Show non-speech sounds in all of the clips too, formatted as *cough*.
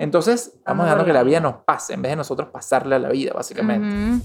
Entonces, estamos Vamos dejando que la vida nos pase en vez de nosotros pasarle a la vida, básicamente.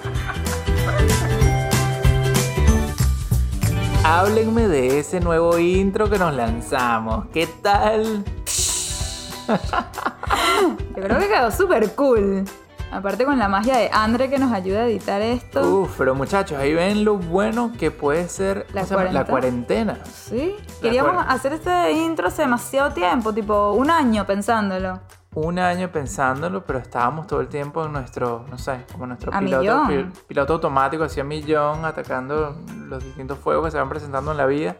Háblenme de ese nuevo intro que nos lanzamos. ¿Qué tal? *laughs* Yo creo que quedó súper cool. Aparte con la magia de Andre que nos ayuda a editar esto. Uf, pero muchachos, ahí ven lo bueno que puede ser La cuarentena. Sí, queríamos hacer este intro hace demasiado tiempo, tipo un año pensándolo. Un año pensándolo, pero estábamos todo el tiempo en nuestro, no sé, como nuestro piloto, piloto automático hacia millón, atacando los distintos fuegos que se van presentando en la vida.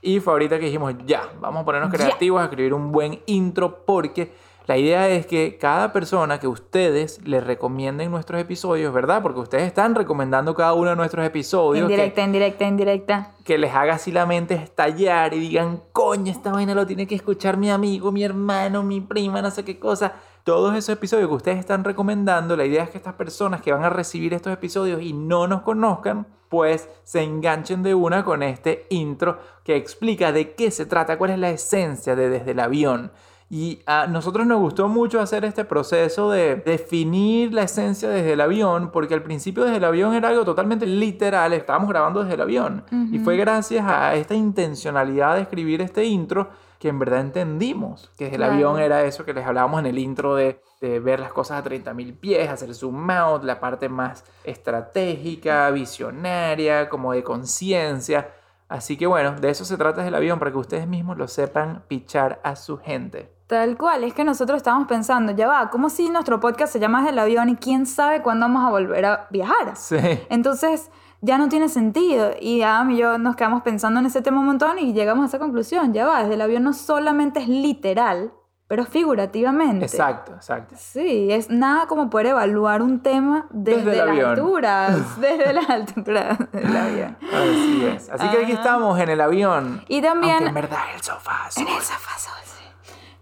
Y fue ahorita que dijimos, ya, vamos a ponernos creativos, a escribir un buen intro, porque la idea es que cada persona que ustedes le recomienden nuestros episodios, ¿verdad? Porque ustedes están recomendando cada uno de nuestros episodios. que- Indirecta, indirecta, indirecta. que les haga así la mente estallar y digan, coño, esta vaina lo tiene que escuchar mi amigo, mi hermano, mi prima, no sé qué cosa. Todos esos episodios que ustedes están recomendando, la idea es que estas personas que van a recibir estos episodios y no nos conozcan, pues se enganchen de una con este intro que explica de qué se trata, cuál es la esencia de Desde el Avión. Y a nosotros nos gustó mucho hacer este proceso de definir la esencia desde el avión, porque al principio desde el avión era algo totalmente literal, estábamos grabando desde el avión. Y fue gracias a esta intencionalidad de escribir este intro que en verdad entendimos que desde el avión era eso que les hablábamos en el intro de, de ver las cosas a 30.000 pies, hacer zoom out, la parte más estratégica, visionaria, como de conciencia. Así que bueno, de eso se trata desde el avión, para que ustedes mismos lo sepan pichar a su gente. Tal cual, es que nosotros estábamos pensando, ya va, ¿cómo si nuestro podcast se llama Desde el avión y quién sabe cuándo vamos a volver a viajar? Sí. Entonces ya no tiene sentido. Y Adam y yo nos quedamos pensando en ese tema un montón y llegamos a esa conclusión. Ya va, desde el avión no solamente es literal, pero figurativamente. Exacto, exacto. Sí, es nada como poder evaluar un tema desde, Desde las alturas. *laughs* Desde las alturas del avión. Así es. Así que aquí estamos en el avión. Y también Aunque en verdad el sofá. en el sofá.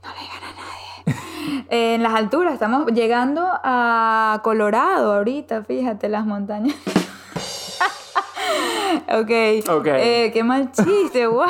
No le digan a nadie. *laughs* Eh, en las alturas, estamos llegando a Colorado ahorita, fíjate, las montañas. *laughs* ok. Ok. Eh, qué mal chiste, *laughs* wow.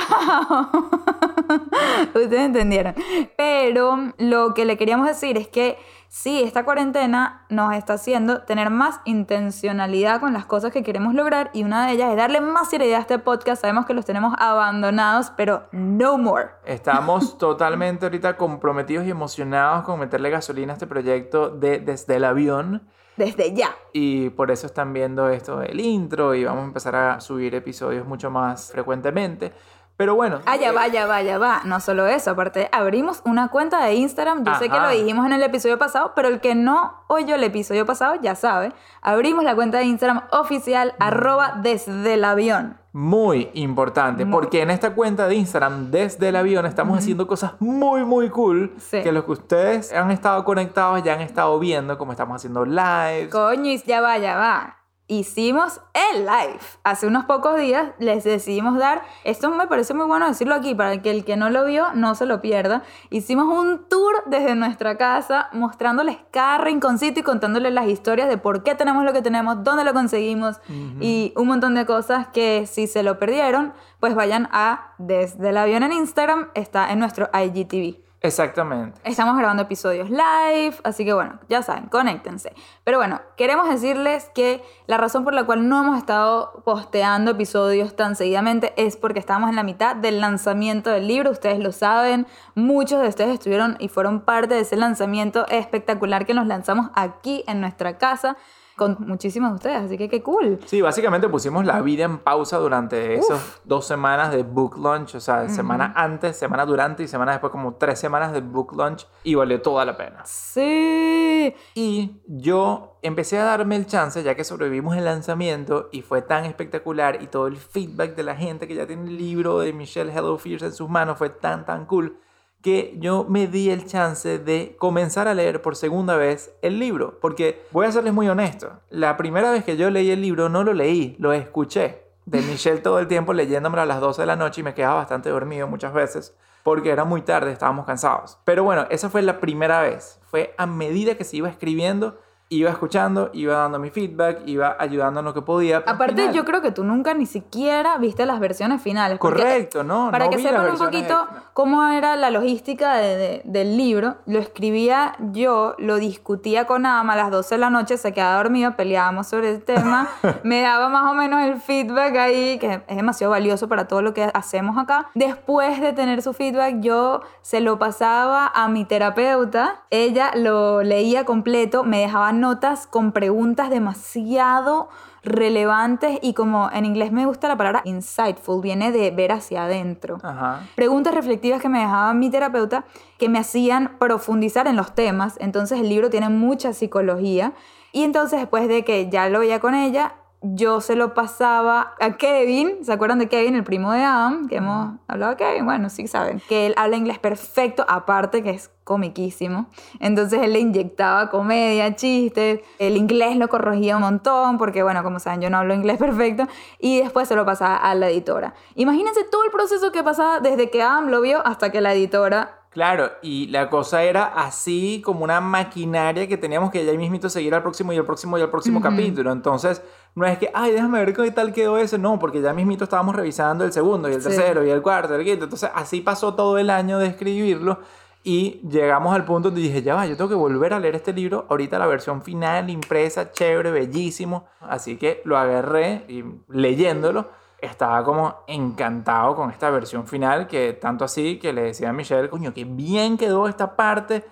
Ustedes entendieron. Pero lo que le queríamos decir es que sí, esta cuarentena nos está haciendo tener más intencionalidad con las cosas que queremos lograr y una de ellas es darle más seriedad a este podcast. Sabemos que los tenemos abandonados, pero no more. Estamos *laughs* totalmente ahorita comprometidos y emocionados con meterle gasolina a este proyecto de desde el avión. Desde ya. Y por eso están viendo esto del intro y vamos a empezar a subir episodios mucho más frecuentemente. Pero bueno. Ah, ya eh, va, ya va, ya va. No solo eso, aparte abrimos una cuenta de Instagram. Yo sé que Ajá. lo dijimos en el episodio pasado, pero el que no oyó el episodio pasado ya sabe. Abrimos la cuenta de Instagram oficial arroba desde el avión. Muy importante, Muy. porque en esta cuenta de Instagram, desde el avión, estamos haciendo cosas muy, muy cool. Sí. Que los que ustedes han estado conectados ya han estado viendo, como estamos haciendo lives. Coño, ya va, ya va. Hicimos el live. Hace unos pocos días les decidimos dar, esto me parece muy bueno decirlo aquí, para que el que no lo vio no se lo pierda. Hicimos un tour desde nuestra casa mostrándoles cada rinconcito y contándoles las historias de por qué tenemos lo que tenemos, dónde lo conseguimos y un montón de cosas que si se lo perdieron, pues vayan a desde el avión en Instagram, está en nuestro IGTV. Exactamente. Estamos grabando episodios live, así que bueno, ya saben, conéctense. Pero bueno, queremos decirles que la razón por la cual no hemos estado posteando episodios tan seguidamente es porque estamos en la mitad del lanzamiento del libro, ustedes lo saben, muchos de ustedes estuvieron y fueron parte de ese lanzamiento espectacular que nos lanzamos aquí en nuestra casa con muchísimos de ustedes, así que qué cool. Sí, básicamente pusimos la vida en pausa durante esas dos semanas de book launch, o sea, semana antes, semana durante y semana después, como tres semanas de book launch y valió toda la pena. Sí. Y yo empecé a darme el chance, ya que sobrevivimos el lanzamiento y fue tan espectacular y todo el feedback de la gente que ya tiene el libro de Michelle Hello Fierce en sus manos fue tan, tan cool que yo me di el chance de comenzar a leer por segunda vez el libro. Porque voy a serles muy honesto, la primera vez que yo leí el libro no lo leí, lo escuché de Michelle todo el tiempo leyéndomelo a las 12 de la noche y me quedaba bastante dormido muchas veces porque era muy tarde, estábamos cansados. Pero bueno, esa fue la primera vez. Fue a medida que se iba escribiendo iba escuchando, iba dando mi feedback, iba ayudando en lo que podía. Aparte, yo creo que tú nunca ni siquiera viste las versiones finales. Correcto, ¿no? Para no que sepan un poquito extra. cómo era la logística de- de- del libro, lo escribía yo, lo discutía con Ama a las 12 de la noche, se quedaba dormido, peleábamos sobre el tema, *laughs* me daba más o menos el feedback ahí, que es demasiado valioso para todo lo que hacemos acá. Después de tener su feedback, yo se lo pasaba a mi terapeuta, ella lo leía completo, me dejaba notas con preguntas demasiado relevantes y como en inglés me gusta la palabra insightful, viene de ver hacia adentro. Ajá. Preguntas reflexivas que me dejaba mi terapeuta que me hacían profundizar en los temas. Entonces el libro tiene mucha psicología. Y entonces después de que ya lo veía con ella, yo se lo pasaba a Kevin. ¿Se acuerdan de Kevin, el primo de Adam? Que hemos hablado de Kevin. Bueno, sí saben. Que él habla inglés perfecto, aparte que es comiquísimo. Entonces él le inyectaba comedia, chistes. El inglés lo corregía un montón, porque bueno, como saben, yo no hablo inglés *laughs* perfecto. Y después se lo pasaba a la editora. Imagínense todo el proceso que pasaba desde que Adam lo vio hasta que la editora Claro, y la cosa era así como una maquinaria que teníamos que ya mismito seguir al próximo y al próximo y al próximo capítulo. Entonces, no es que, ay, déjame ver qué tal quedó ese. No, porque ya mismito estábamos revisando el segundo y el Sí. tercero y el cuarto y el quinto. Entonces, así pasó todo el año de escribirlo. Y llegamos al punto donde dije, ya va, yo tengo que volver a leer este libro. Ahorita la versión final, impresa, chévere, bellísimo. Así que lo agarré y leyéndolo estaba como encantado con esta versión final, que tanto así que le decía a Michelle, coño, que bien quedó esta parte.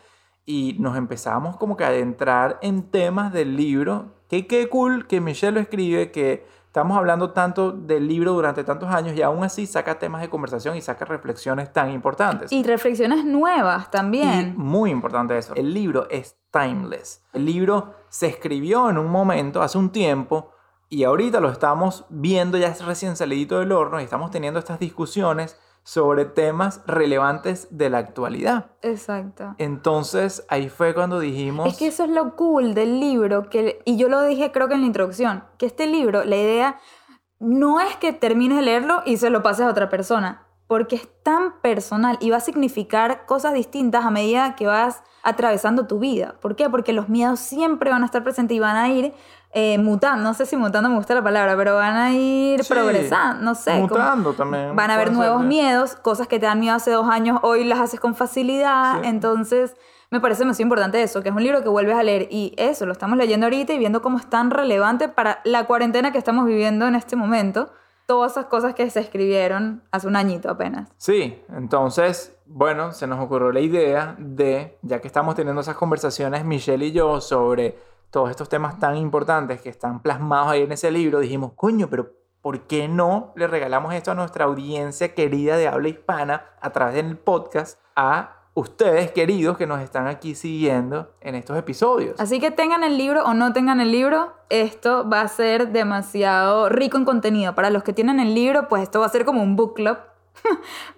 Y nos empezamos como que a adentrar en temas del libro. Que qué cool que Michelle lo escribe, que estamos hablando tanto del libro durante tantos años y aún así saca temas de conversación y saca reflexiones tan importantes. y reflexiones nuevas Y también. muy importante eso. El libro es timeless. El libro se escribió en un momento, hace un tiempo, y ahorita lo estamos viendo ya es recién salidito del horno y estamos teniendo estas discusiones sobre temas relevantes de la actualidad. Exacto. Entonces ahí fue cuando dijimos... Es que eso es lo cool del libro, que, y yo lo dije creo que en la introducción, que este libro, la idea no es que termines de leerlo y se lo pases a otra persona, porque es tan personal y va a significar cosas distintas a medida que vas atravesando tu vida. ¿Por qué? Porque los miedos siempre van a estar presentes y van a ir eh, mutando, no sé si mutando me gusta la palabra, pero van a ir Sí, progresando, no sé. Mutando también. Van a haber nuevos ser. miedos, cosas que te dan miedo hace dos años, hoy las haces con facilidad. Sí. Entonces, me parece demasiado importante eso, que es un libro que vuelves a leer y eso, lo estamos leyendo ahorita y viendo cómo es tan relevante para la cuarentena que estamos viviendo en este momento. Todas esas cosas que se escribieron hace un añito apenas. Sí, entonces, bueno, se nos ocurrió la idea de, ya que estamos teniendo esas conversaciones, Michelle y yo, sobre todos estos temas tan importantes que están plasmados ahí en ese libro, dijimos, coño, pero ¿por qué no le regalamos esto a nuestra audiencia querida de habla hispana a través del podcast a ustedes queridos que nos están aquí siguiendo en estos episodios? Así que tengan el libro o no tengan el libro, esto va a ser demasiado rico en contenido. Para los que tienen el libro, pues esto va a ser como un book club. *laughs*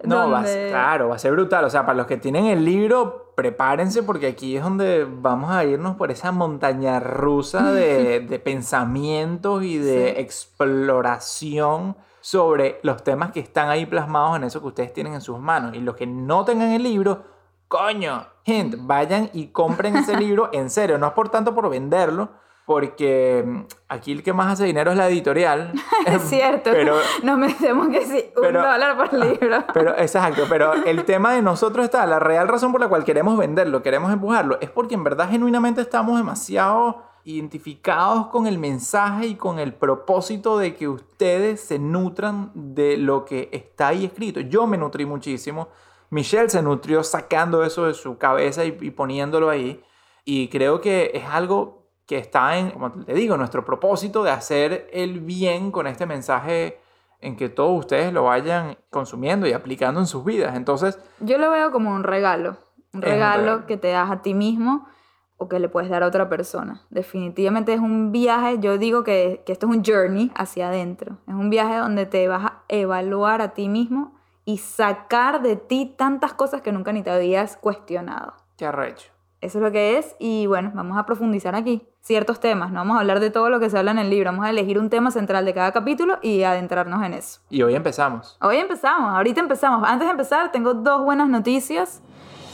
No, va a ser- claro, va a ser brutal. O sea, para los que tienen el libro, prepárense porque aquí es donde vamos a irnos por esa montaña rusa *laughs* de, de pensamientos y de Sí. exploración sobre los temas que están ahí plasmados en eso que ustedes tienen en sus manos. Y los que no tengan el libro, coño, gente, vayan y compren ese *laughs* libro en serio. No es por tanto por venderlo, porque mm, aquí el que más hace dinero es la editorial. *laughs* Es cierto. *laughs* Pero, *laughs* Nos metemos que sí, un pero- dólar por libro. pero, exacto, pero el tema de nosotros está, la real razón por la cual queremos venderlo, queremos empujarlo, es porque en verdad genuinamente estamos demasiado identificados con el mensaje y con el propósito de que ustedes se nutran de lo que está ahí escrito. Yo me nutrí muchísimo. Michelle se nutrió sacando eso de su cabeza y, y poniéndolo ahí. Y creo que es algo que está en, como te digo, nuestro propósito de hacer el bien con este mensaje en que todos ustedes lo vayan consumiendo y aplicando en sus vidas. Entonces, Yo lo veo como un regalo. Un regalo. que te das a ti mismo o que le puedes dar a otra persona. Definitivamente es un viaje, yo digo que, que esto es un journey hacia adentro. Es un viaje donde te vas a evaluar a ti mismo y sacar de ti tantas cosas que nunca ni te habías cuestionado. qué arrecho. Eso es lo que es y bueno, vamos a profundizar aquí ciertos temas. No vamos a hablar de todo lo que se habla en el libro, vamos a elegir un tema central de cada capítulo y adentrarnos en eso. Y hoy empezamos. Hoy empezamos, ahorita empezamos. Antes de empezar, tengo dos buenas noticias.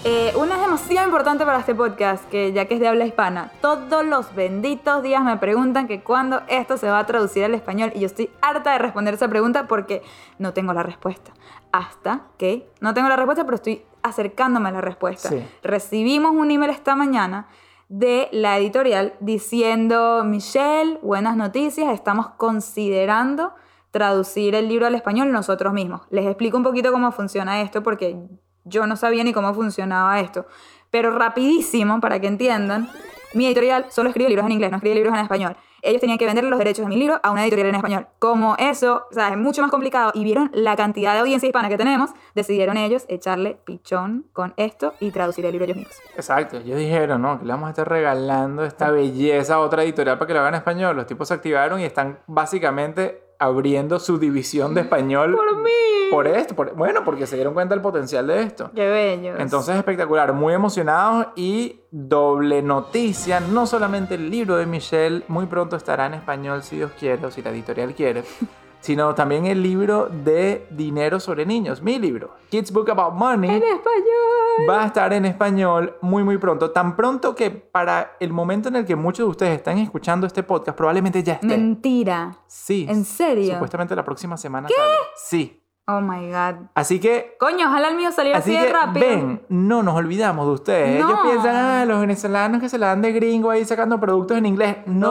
Eh, una es demasiado importante para este podcast, que ya que es de habla hispana, todos los benditos días me preguntan que cuándo esto se va a traducir al español y yo estoy harta de responder esa pregunta porque no tengo la respuesta. Hasta que no tengo la respuesta, pero estoy acercándome a la respuesta. Sí. Recibimos un email esta mañana de la editorial diciendo, Michelle, buenas noticias, estamos considerando traducir el libro al español nosotros mismos. Les explico un poquito cómo funciona esto porque yo no sabía ni cómo funcionaba esto. Pero rapidísimo, para que entiendan, mi editorial solo escribe libros en inglés, no escribe libros en español. Ellos tenían que vender los derechos de mi libro a una editorial en español. Como eso, o sea, es mucho más complicado y vieron la cantidad de audiencia hispana que tenemos, decidieron ellos echarle pichón con esto y traducir el libro ellos mismos. Exacto, ellos dijeron, no, que le vamos a estar regalando esta belleza a otra editorial para que lo hagan en español. Los tipos se activaron y están básicamente abriendo su división de español Por mí. por esto. por- bueno, porque se dieron cuenta del potencial de esto. Qué bello. Entonces espectacular, muy emocionados y doble noticia, no solamente el libro de Michelle muy pronto estará en español si Dios quiere o si la editorial quiere, *laughs* sino también el libro de Dinero sobre Niños, mi libro, Kids Book About Money, en español. va a estar en español muy muy pronto, tan pronto que para el momento en el que muchos de ustedes están escuchando este podcast probablemente ya esté. Mentira. Sí. ¿En serio? Supuestamente la próxima semana sale. Sí. Oh my god. Así que Coño, ojalá el mío saliera así, de rápido. ven, no nos olvidamos de ustedes. Ellos No. piensan, ah, los venezolanos que se la dan de gringo ahí sacando productos en inglés. No.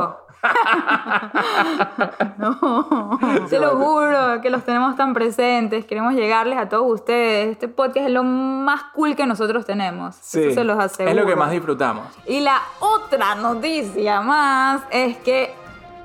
No, *laughs* te *laughs* lo juro que los tenemos tan presentes. Queremos llegarles a todos ustedes. Este podcast es lo más cool que nosotros tenemos. Sí, Eso se los aseguro. Es lo que más disfrutamos. Y la otra noticia más es que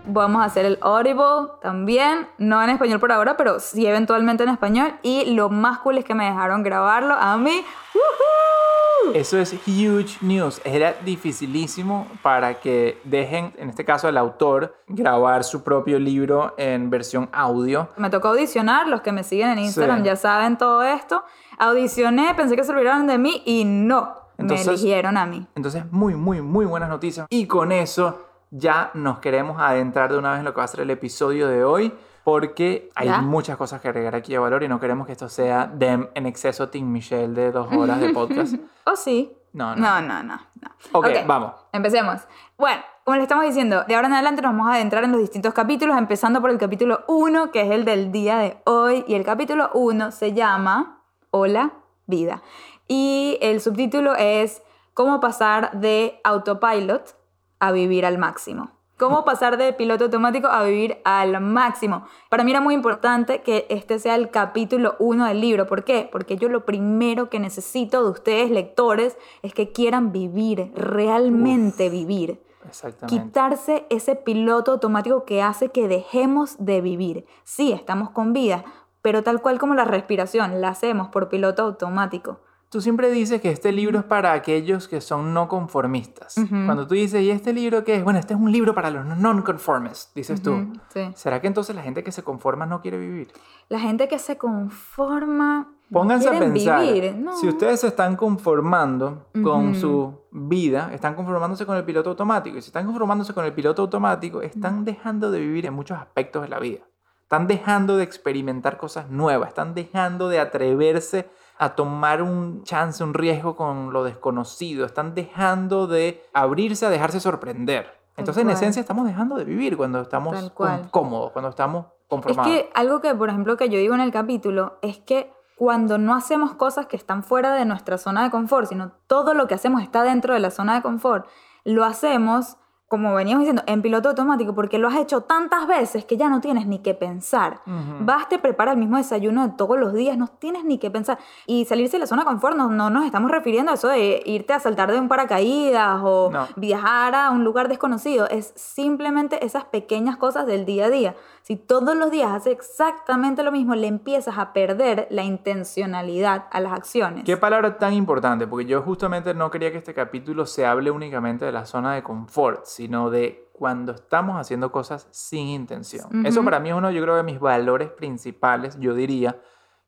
vamos a hacer el Audible también, no en español por ahora, pero sí eventualmente en español. Y lo más cool es que me dejaron grabarlo a mí. ¡Woohoo! Eso es huge news. Era dificilísimo para que dejen, en este caso, al autor grabar su propio libro en versión audio. Me tocó audicionar, los que me siguen en Instagram Sí. ya saben todo esto. Audicioné, pensé que se olvidaron de mí y no, Entonces- me eligieron a mí. Entonces, muy, muy, muy buenas noticias. Y con eso ya nos queremos adentrar de una vez en lo que va a ser el episodio de hoy. Porque hay ¿Ya? muchas cosas que agregar aquí a valor y no queremos que esto sea de, en exceso Team Michelle de dos horas de podcast. *laughs* ¿O sí? No, no. No, no, no. no. Ok, vamos. Empecemos. Bueno, como le estamos diciendo, de ahora en adelante nos vamos a adentrar en los distintos capítulos, empezando por el capítulo 1, que es el del día de hoy. Y el capítulo 1 se llama Hola, vida. Y el subtítulo es Cómo pasar de autopilot a vivir al máximo. Cómo pasar de piloto automático a vivir al máximo. Para mí era muy importante que este sea el capítulo 1 del libro. ¿Por qué? Porque yo lo primero que necesito de ustedes, lectores, es que quieran vivir, realmente vivir. Exactamente. Quitarse ese piloto automático que hace que dejemos de vivir. Sí, estamos con vida, pero tal cual como la respiración, la hacemos por piloto automático. Tú siempre dices que este libro es para aquellos que son no conformistas. Cuando tú dices, ¿y este libro qué es? Bueno, este es un libro para los non-conformists, dices tú. Sí. ¿Será que entonces la gente que se conforma no quiere vivir? La gente que se conforma. no Pónganse a pensar, Vivir. No. si ustedes se están conformando con su vida, están conformándose con el piloto automático. Y si están conformándose con el piloto automático, están dejando de vivir en muchos aspectos de la vida. Están dejando de experimentar cosas nuevas, están dejando de atreverse a tomar un chance, un riesgo con lo desconocido, están dejando de abrirse a dejarse sorprender. Entonces, en esencia, estamos dejando de vivir cuando estamos cómodos, cuando estamos Es conformados. que algo que, por ejemplo, que yo digo en el capítulo es que cuando no hacemos cosas que están fuera de nuestra zona de confort, sino todo lo que hacemos está dentro de la zona de confort, lo hacemos, como veníamos diciendo, en piloto automático, porque lo has hecho tantas veces que ya no tienes ni que pensar. Ujú. Vas, te preparas el mismo desayuno de todos los días, no tienes ni que pensar. Y salirse de la zona de confort, no, no nos estamos refiriendo a eso de irte a saltar de un paracaídas o No. viajar a un lugar desconocido. Es simplemente esas pequeñas cosas del día a día. Si todos los días haces exactamente lo mismo, le empiezas a perder la intencionalidad a las acciones. Qué palabra tan importante, porque yo justamente no quería que este capítulo se hable únicamente de la zona de confort, sino de cuando estamos haciendo cosas sin intención. Eso Ujú. para mí es uno, yo creo, de mis valores principales, yo diría,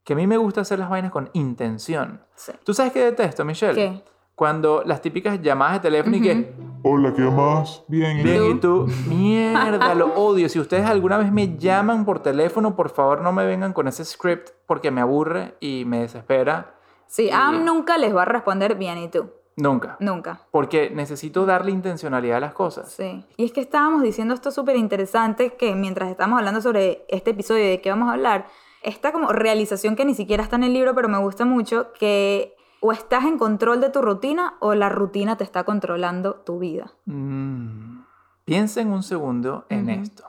que a mí me gusta hacer las vainas con intención. Sí. ¿Tú sabes qué detesto, Michelle? ¿Qué? Cuando las típicas llamadas de teléfono y que, Hola, ¿qué más? Bien, ¿y bien, tú? y tú, mierda, lo odio. Si ustedes alguna vez me llaman por teléfono, por favor no me vengan con ese script porque me aburre y me desespera. Sí, Y- Am nunca les va a responder bien y tú. Nunca. Nunca. Porque necesito darle intencionalidad a las cosas. Sí. Y es que estábamos diciendo esto súper interesante que mientras estamos hablando sobre este episodio y de qué vamos a hablar, esta como realización que ni siquiera está en el libro, pero me gusta mucho, que o estás en control de tu rutina o la rutina te está controlando tu vida. Mm. Piensen un segundo en esto.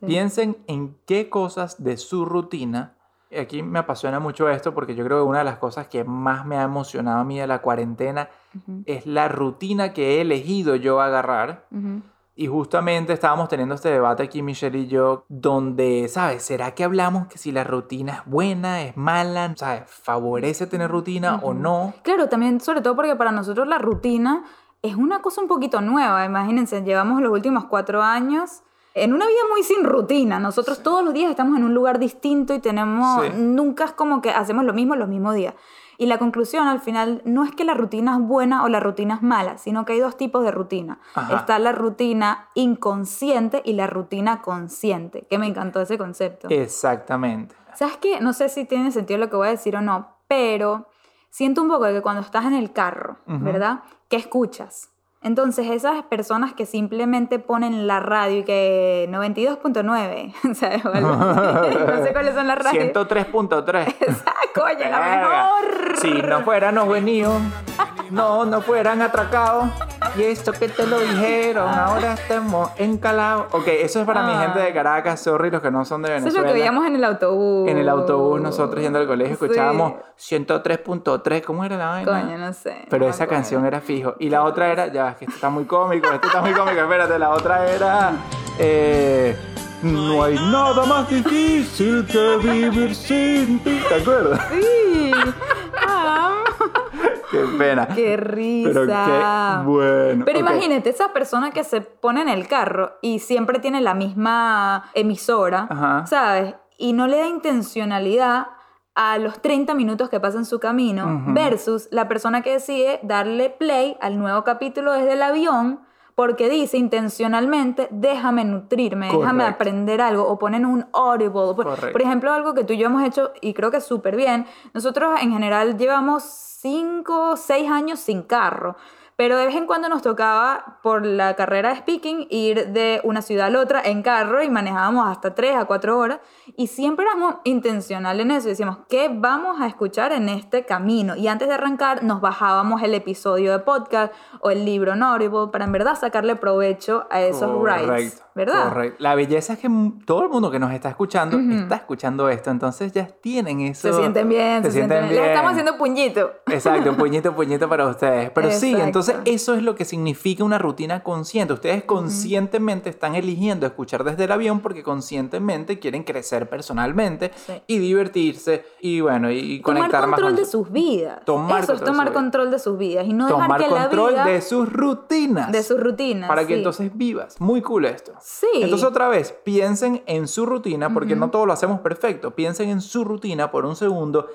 Sí. Piensen en qué cosas de su rutina. Aquí me apasiona mucho esto porque yo creo que una de las cosas que más me ha emocionado a mí de la cuarentena es la rutina que he elegido yo agarrar. Y justamente estábamos teniendo este debate aquí, Michelle y yo, donde, ¿sabes? ¿Será que hablamos que si la rutina es buena, es mala? ¿Sabes? ¿Favorece tener rutina o Ujú. no? Claro, también sobre todo porque para nosotros la rutina es una cosa un poquito nueva. Imagínense, llevamos los últimos cuatro años en una vida muy sin rutina. Nosotros todos los días estamos en un lugar distinto y tenemos, Sí. nunca es como que hacemos lo mismo los mismos días. Y la conclusión al final no es que la rutina es buena o la rutina es mala, sino que hay dos tipos de rutina. Ajá. Está la rutina inconsciente y la rutina consciente, que me encantó ese concepto. Exactamente. ¿Sabes qué? No sé si tiene sentido lo que voy a decir o no, pero siento un poco de que cuando estás en el carro. ¿verdad? ¿Qué escuchas? Entonces, esas personas que simplemente ponen la radio y que 92.9, *laughs* ¿sabes? *laughs* No sé cuáles son las radios. 103.3. Esa, coño, la mejor. Si no fuéramos venidos, no, no fueran atracados. Y esto que te lo dijeron, ahora estamos encalados. Ok, eso es para mi Ah. gente de Caracas, sorry, los que no son de Eso es Venezuela. lo que veíamos en el autobús. En el autobús, nosotros yendo al colegio, escuchábamos 103.3, ¿cómo era la vaina? Coño, no sé. Pero esa canción era fijo. Y la otra era, ya, es que esto está muy cómico, esto está muy cómico, espérate, la otra era... eh, no hay nada más difícil que vivir sin ti. ¿Te acuerdas? Sí. Qué pena. qué risa. Pero qué bueno. Pero imagínate, esa persona que se pone en el carro y siempre tiene la misma emisora, Ajá. ¿sabes? Y no le da intencionalidad a los 30 minutos que pasa en su camino, versus la persona que decide darle play al nuevo capítulo desde el avión porque dice intencionalmente, déjame nutrirme, déjame aprender algo, o ponen un audible. Por, por ejemplo, algo que tú y yo hemos hecho y creo que es súper bien. Nosotros en general llevamos 5, 6 años sin carro. Pero de vez en cuando nos tocaba, por la carrera de speaking, ir de una ciudad a la otra en carro y manejábamos hasta 3 a 4 horas. Y siempre éramos intencionales en eso. Decíamos, ¿qué vamos a escuchar en este camino? Y antes de arrancar, nos bajábamos el episodio de podcast o el libro en Audible para en verdad sacarle provecho a esos rides. ¿Verdad? correcto. La belleza es que todo el mundo que nos está escuchando Ujú. está escuchando esto, entonces ya tienen eso. Se sienten bien, se, sienten bien. Les estamos haciendo puñito. Exacto, un puñito, puñito para ustedes. Pero sí, Exacto. Entonces eso es lo que significa una rutina consciente. Ustedes conscientemente están eligiendo escuchar desde el avión porque conscientemente quieren crecer personalmente Sí. y divertirse y bueno, y Tomar conectar más control con de sus vidas. Tomar Eso es control de tomar vida. control de sus vidas y no dejar tomar que la control vida de sus rutinas. de sus rutinas. para que sí. entonces vivas. Muy cool esto. Sí. Entonces otra vez, piensen en su rutina, porque no todo lo hacemos perfecto. Piensen en su rutina por un segundo.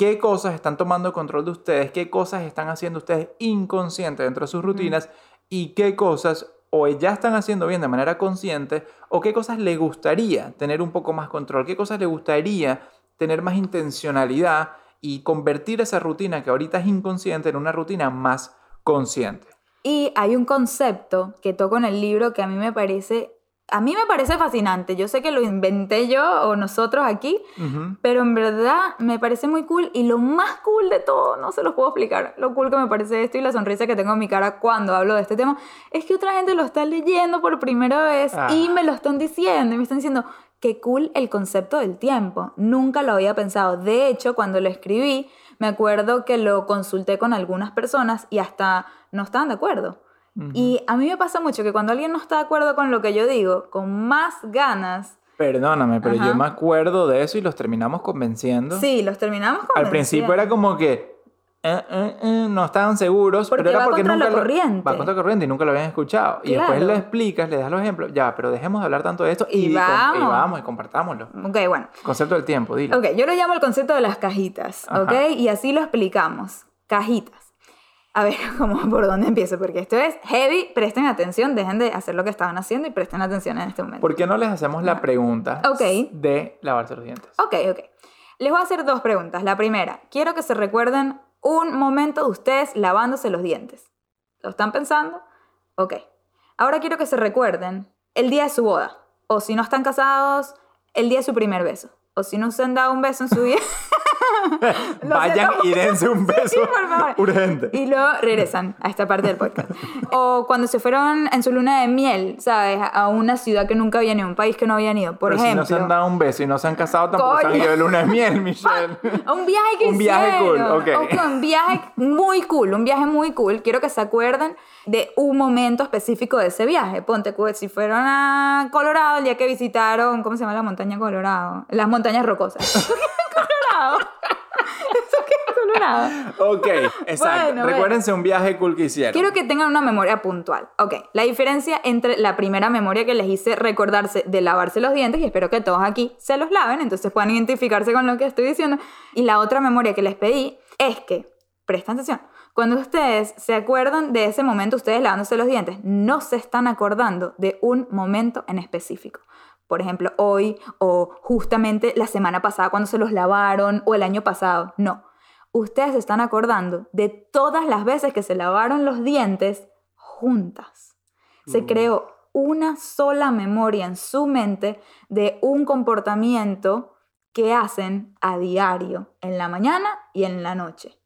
¿Qué cosas están tomando control de ustedes? ¿Qué cosas están haciendo ustedes inconscientes dentro de sus rutinas? ¿Y qué cosas o ya están haciendo bien de manera consciente? ¿O qué cosas le gustaría tener un poco más control? ¿Qué cosas le gustaría tener más intencionalidad? y convertir esa rutina que ahorita es inconsciente en una rutina más consciente. Y hay un concepto que toco en el libro que a mí me parece, a mí me parece fascinante. Yo sé que lo inventé yo o nosotros aquí, pero en verdad me parece muy cool y lo más cool de todo, no se los puedo explicar, lo cool que me parece esto y la sonrisa que tengo en mi cara cuando hablo de este tema, es que otra gente lo está leyendo por primera vez Ah. y me lo están diciendo y me están diciendo, qué cool el concepto del tiempo, nunca lo había pensado. De hecho, cuando lo escribí, me acuerdo que lo consulté con algunas personas y hasta no estaban de acuerdo. Y a mí me pasa mucho que cuando alguien no está de acuerdo con lo que yo digo, con más ganas, Perdóname, pero Ajá. yo me acuerdo de eso y los terminamos convenciendo. sí, los terminamos con Al principio era como que eh, eh, eh, no estaban seguros, Porque pero era va porque contra la nunca lo- corriente. va contra la corriente y nunca lo habían escuchado. Y después Claro. lo explicas, le das los ejemplos, ya, pero dejemos de hablar tanto de esto Y y, vamos. y vamos y compartámoslo. Ok, bueno. Concepto del tiempo, dilo. Ok, yo lo llamo el concepto de las cajitas, Ajá. ¿ok? Y así lo explicamos. Cajitas. A ver, *laughs* ¿cómo, ¿por dónde empiezo? Porque esto es heavy. Presten atención, dejen de hacer lo que estaban haciendo y presten atención en este momento. ¿Por qué no les hacemos la pregunta Ok. de lavarse los dientes? Ok, ok. Les voy a hacer dos preguntas. La primera, quiero que se recuerden un momento de ustedes lavándose los dientes. ¿Lo están pensando? Ok. Ahora quiero que se recuerden el día de su boda. O si no están casados, el día de su primer beso. O si no se han dado un beso en su vida. *laughs* *laughs* Vayan y dense un *laughs* beso por favor. urgente. Y luego regresan a esta parte del podcast. O cuando se fueron en su luna de miel, ¿sabes? A una ciudad que nunca habían ido, un país que no habían ido. Por Pero ejemplo. si no se han dado un beso y no se han casado, tampoco se han ido de luna de miel, *laughs* Michelle. Un viaje que Un viaje cool, hicieron. ok. un viaje muy cool, un viaje muy cool. Quiero que se acuerden de un momento específico de ese viaje. Ponte, si fueron a Colorado el día que visitaron, ¿cómo se llama la montaña Colorado? Las montañas rocosas. *laughs* ¿Eso qué es Colorado? ¿Eso es Colorado? ok, exacto. Bueno, bueno. Recuérdense un viaje cool que hicieron. Quiero que tengan una memoria puntual. Ok, la diferencia entre la primera memoria que les hice recordarse de lavarse los dientes, y espero que todos aquí se los laven, entonces puedan identificarse con lo que estoy diciendo, y la otra memoria que les pedí es que, presten atención, cuando ustedes se acuerdan de ese momento, ustedes lavándose los dientes, no se están acordando de un momento en específico. Por ejemplo, hoy o justamente la semana pasada cuando se los lavaron o el año pasado. No. Ustedes se están acordando de todas las veces que se lavaron los dientes juntas. Se Mm. creó una sola memoria en su mente de un comportamiento que hacen a diario, en la mañana y en la noche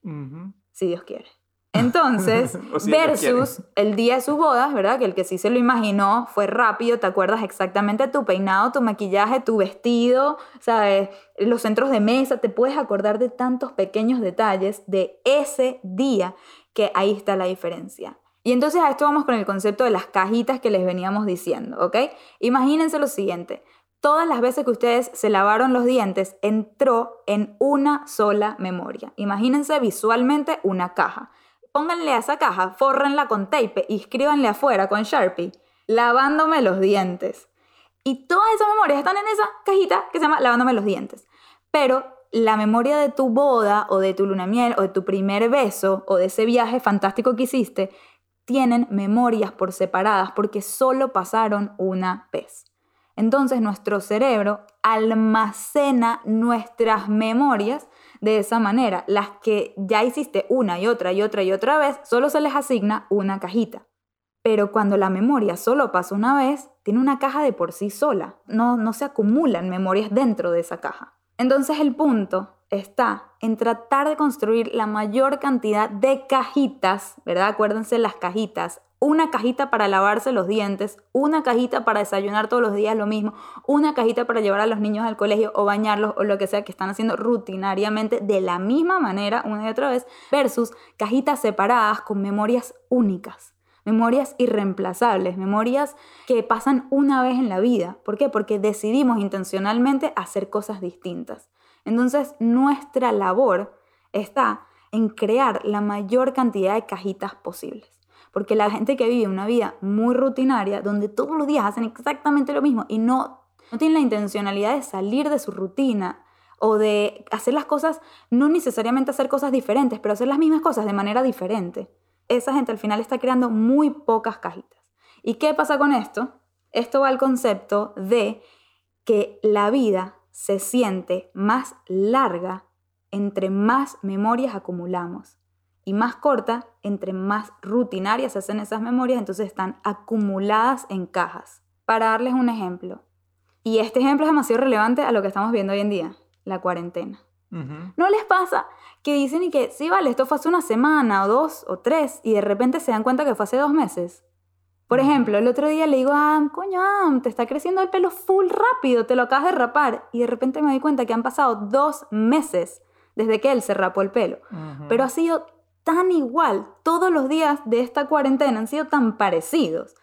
si Dios quiere. Entonces, *laughs* si versus el día de sus bodas, ¿verdad? Que el que sí se lo imaginó fue rápido, te acuerdas exactamente tu peinado, tu maquillaje, tu vestido, ¿sabes? Los centros de mesa, te puedes acordar de tantos pequeños detalles de ese día que ahí está la diferencia. Y entonces a esto vamos con el concepto de las cajitas que les veníamos diciendo, ¿ok? Imagínense lo siguiente. Todas las veces que ustedes se lavaron los dientes entró en una sola memoria. Imagínense visualmente una caja. Pónganle a esa caja, fórrenla con tape y escríbanle afuera con Sharpie, lavándome los dientes. Y todas esas memorias están en esa cajita que se llama lavándome los dientes. Pero la memoria de tu boda o de tu luna miel o de tu primer beso o de ese viaje fantástico que hiciste tienen memorias por separadas porque solo pasaron una vez. Entonces nuestro cerebro almacena nuestras memorias de esa manera. Las que ya hiciste una y otra y otra y otra vez, solo se les asigna una cajita. Pero cuando la memoria solo pasa una vez, tiene una caja de por sí sola. No, no se acumulan memorias dentro de esa caja. Entonces el punto está en tratar de construir la mayor cantidad de cajitas, ¿verdad? Acuérdense las cajitas. Una cajita para lavarse los dientes, una cajita para desayunar todos los días lo mismo, una cajita para llevar a los niños al colegio o bañarlos o lo que sea que están haciendo rutinariamente de la misma manera una y otra vez, versus cajitas separadas con memorias únicas memorias irreemplazables, memorias que pasan una vez en la vida. ¿Por qué? Porque decidimos intencionalmente hacer cosas distintas. Entonces, nuestra labor está en crear la mayor cantidad de cajitas posibles. Porque la gente que vive una vida muy rutinaria, donde todos los días hacen exactamente lo mismo y no, no tienen la intencionalidad de salir de su rutina o de hacer las cosas, no necesariamente hacer cosas diferentes, pero hacer las mismas cosas de manera diferente esa gente al final está creando muy pocas cajitas. ¿Y qué pasa con esto? Esto va al concepto de que la vida se siente más larga entre más memorias acumulamos. Y más corta, entre más rutinarias se hacen esas memorias, entonces están acumuladas en cajas. Para darles un ejemplo, y este ejemplo es demasiado relevante a lo que estamos viendo hoy en día, la cuarentena. ¿No les pasa que dicen y que sí, vale, esto fue hace una semana o dos o tres y de repente se dan cuenta que fue hace dos meses? Por ejemplo, el otro día le digo a Am, coño, Am, te está creciendo el pelo full rápido, te lo acabas de rapar. Y de repente me doy cuenta que han pasado dos meses desde que él se rapó el pelo. Pero ha sido tan igual, todos los días de esta cuarentena han sido tan parecidos,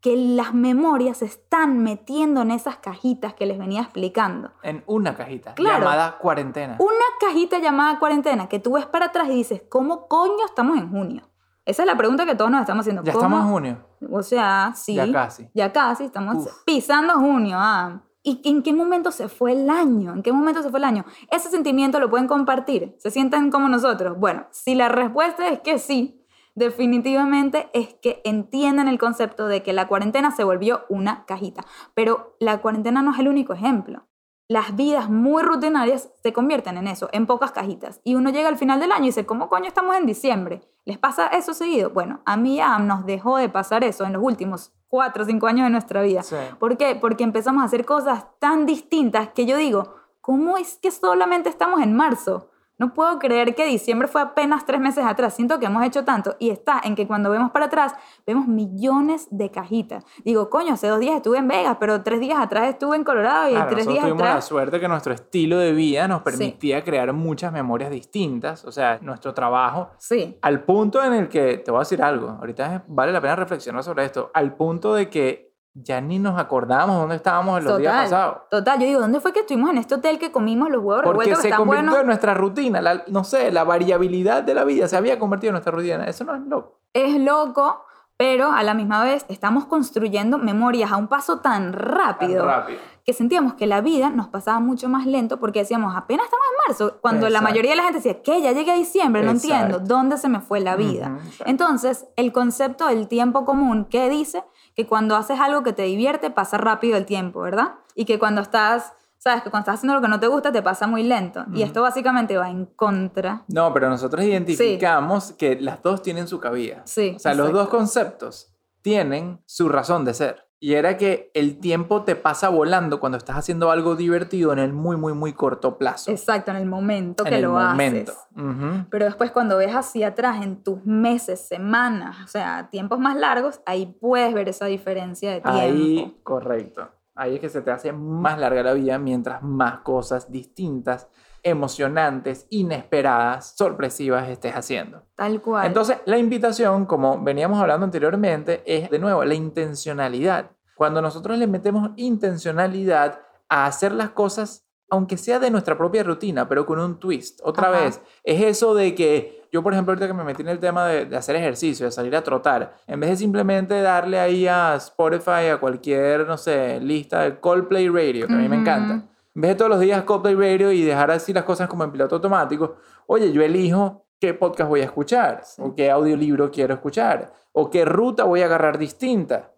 que las memorias se están metiendo en esas cajitas que les venía explicando. En una cajita Claro. llamada cuarentena. Una cajita llamada cuarentena que tú ves para atrás y dices, ¿cómo coño estamos en junio? Esa es la pregunta que todos nos estamos haciendo. ya ¿Cómo? estamos en junio. O sea, sí. Ya casi. Ya casi, estamos Uf. pisando junio. ah. ¿Y en qué momento se fue el año? ¿En qué momento se fue el año? Ese sentimiento lo pueden compartir. ¿Se sienten como nosotros? Bueno, si la respuesta es que sí, definitivamente es que entienden el concepto de que la cuarentena se volvió una cajita. Pero la cuarentena no es el único ejemplo. Las vidas muy rutinarias se convierten en eso, en pocas cajitas. Y uno llega al final del año y dice, ¿cómo coño estamos en diciembre? ¿Les pasa eso seguido? Bueno, a mí ya nos dejó de pasar eso en los últimos cuatro o cinco años de nuestra vida. Sí. ¿Por qué? Porque empezamos a hacer cosas tan distintas que yo digo, ¿cómo es que solamente estamos en marzo? No puedo creer que diciembre fue apenas tres meses atrás. Siento que hemos hecho tanto. Y está en que cuando vemos para atrás, vemos millones de cajitas. Digo, coño, hace dos días estuve en Vegas, pero tres días atrás estuve en Colorado y Claro, tres días tuvimos la suerte que nuestro estilo de vida nos permitía crear muchas memorias distintas, o sea, nuestro trabajo, Sí, al punto en el que, te voy a decir algo, ahorita vale la pena reflexionar sobre esto, al punto de que ya ni nos acordamos dónde estábamos en los días total. pasados. Total, yo digo, ¿dónde fue que estuvimos en este hotel que comimos los huevos Porque revueltos que se están convirtió buenos? en nuestra rutina, la- no sé, la variabilidad de la vida se había convertido en nuestra rutina. Eso no es loco. es loco, pero a la misma vez estamos construyendo memorias a un paso tan rápido, rápido. que sentíamos que la vida nos pasaba mucho más lento porque decíamos, apenas estamos en marzo, cuando la Exacto. mayoría de la gente decía, ¿qué? Ya llegué a diciembre, no entiendo, Exacto. ¿dónde se me fue la vida? Entonces, el concepto del tiempo común, ¿qué dice? Que cuando haces algo que te divierte, pasa rápido el tiempo, ¿verdad? Y que cuando estás, sabes, que cuando estás haciendo lo que no te gusta, te pasa muy lento. Y esto básicamente va en contra. No, pero nosotros identificamos que las dos tienen su cabida. Sí, O sea, los exacto. dos conceptos tienen su razón de ser. Y era que el tiempo te pasa volando cuando estás haciendo algo divertido en el muy, muy, muy corto plazo. Exacto, en el momento en que el lo momento. haces. Pero después cuando ves hacia atrás en tus meses, semanas, o sea, tiempos más largos, ahí puedes ver esa diferencia de tiempo. Ahí, correcto. Ahí es que se te hace más larga la vida mientras más cosas distintas, emocionantes, inesperadas, sorpresivas estés haciendo. Tal cual. Entonces, la invitación, como veníamos hablando anteriormente, es de nuevo la intencionalidad. Cuando nosotros le metemos intencionalidad a hacer las cosas, aunque sea de nuestra propia rutina, pero con un twist. Otra Ajá. vez, es eso de que yo, por ejemplo, ahorita que me metí en el tema de, de hacer ejercicio, de salir a trotar, en vez de simplemente darle ahí a Spotify, a cualquier, no sé, lista de Coldplay Radio, que a mí me encanta, en vez de todos los días Coldplay Radio y dejar así las cosas como en piloto automático, oye, yo elijo qué podcast voy a escuchar, o qué audiolibro quiero escuchar, o qué ruta voy a agarrar distinta.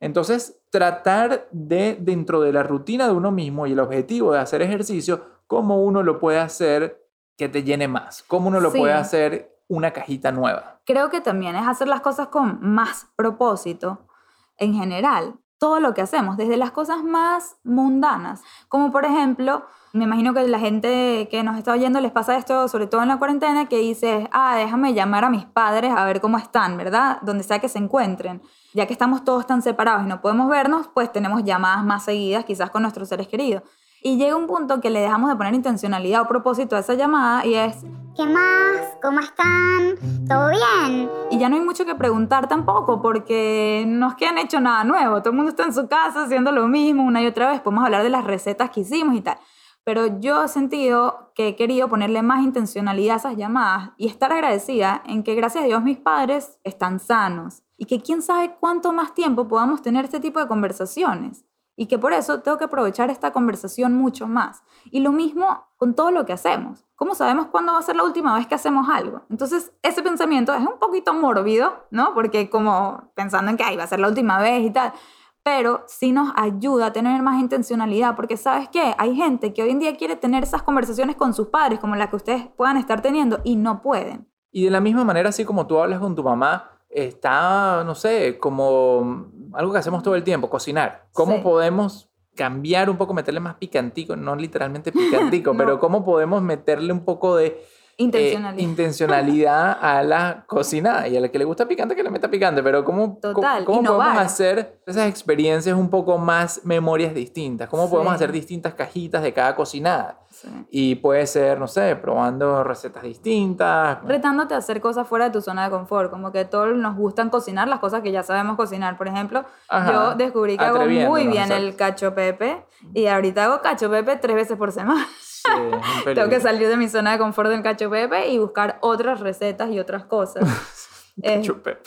Entonces, tratar de, dentro de la rutina de uno mismo y el objetivo de hacer ejercicio, cómo uno lo puede hacer que te llene más, cómo uno lo Sí. puede hacer una cajita nueva. Creo que también es hacer las cosas con más propósito en general. Todo lo que hacemos, desde las cosas más mundanas, como por ejemplo, me imagino que la gente que nos está oyendo les pasa esto, sobre todo en la cuarentena, que dice, ah, déjame llamar a mis padres a ver cómo están, ¿verdad? Donde sea que se encuentren. Ya que estamos todos tan separados y no podemos vernos, pues tenemos llamadas más seguidas, quizás con nuestros seres queridos. Y llega un punto que le dejamos de poner intencionalidad o propósito a esa llamada y es, ¿Qué más? ¿Cómo están? ¿Todo bien? Y ya no hay mucho que preguntar tampoco, porque no es que han hecho nada nuevo. Todo el mundo está en su casa haciendo lo mismo una y otra vez. Podemos hablar de las recetas que hicimos y tal. Pero yo he sentido que he querido ponerle más intencionalidad a esas llamadas y estar agradecida en que gracias a Dios mis padres están sanos y que quién sabe cuánto más tiempo podamos tener este tipo de conversaciones y que por eso tengo que aprovechar esta conversación mucho más. Y lo mismo con todo lo que hacemos. ¿Cómo sabemos cuándo va a ser la última vez que hacemos algo? Entonces, ese pensamiento es un poquito mórbido, ¿no? Porque como pensando en que ay, va a ser la última vez y tal. pero sí nos ayuda a tener más intencionalidad, porque sabes qué, hay gente que hoy en día quiere tener esas conversaciones con sus padres, como las que ustedes puedan estar teniendo, y no pueden. Y de la misma manera, así como tú hablas con tu mamá, está, no sé, como algo que hacemos todo el tiempo, cocinar. ¿Cómo Sí. podemos cambiar un poco, meterle más picantico, no literalmente *laughs* picantico, No. pero cómo podemos meterle un poco de eh, Intencionalidad. *laughs* a la cocinada y a la que le gusta picante que le meta picante, pero cómo, Total, cómo, cómo podemos hacer esas experiencias un poco más memorias distintas, cómo podemos Sí. hacer distintas cajitas de cada cocinada. Sí. Y puede ser, no sé, probando recetas distintas. retándote a hacer cosas fuera de tu zona de confort, como que todos nos gustan cocinar las cosas que ya sabemos cocinar. Por ejemplo, Ajá, yo descubrí que hago muy bien el cacho pepe y ahorita hago cacho pepe tres veces por semana. Sí, *laughs* Tengo que salir de mi zona de confort del cacho pepe y buscar otras recetas y otras cosas. *laughs* Eh, Chupe.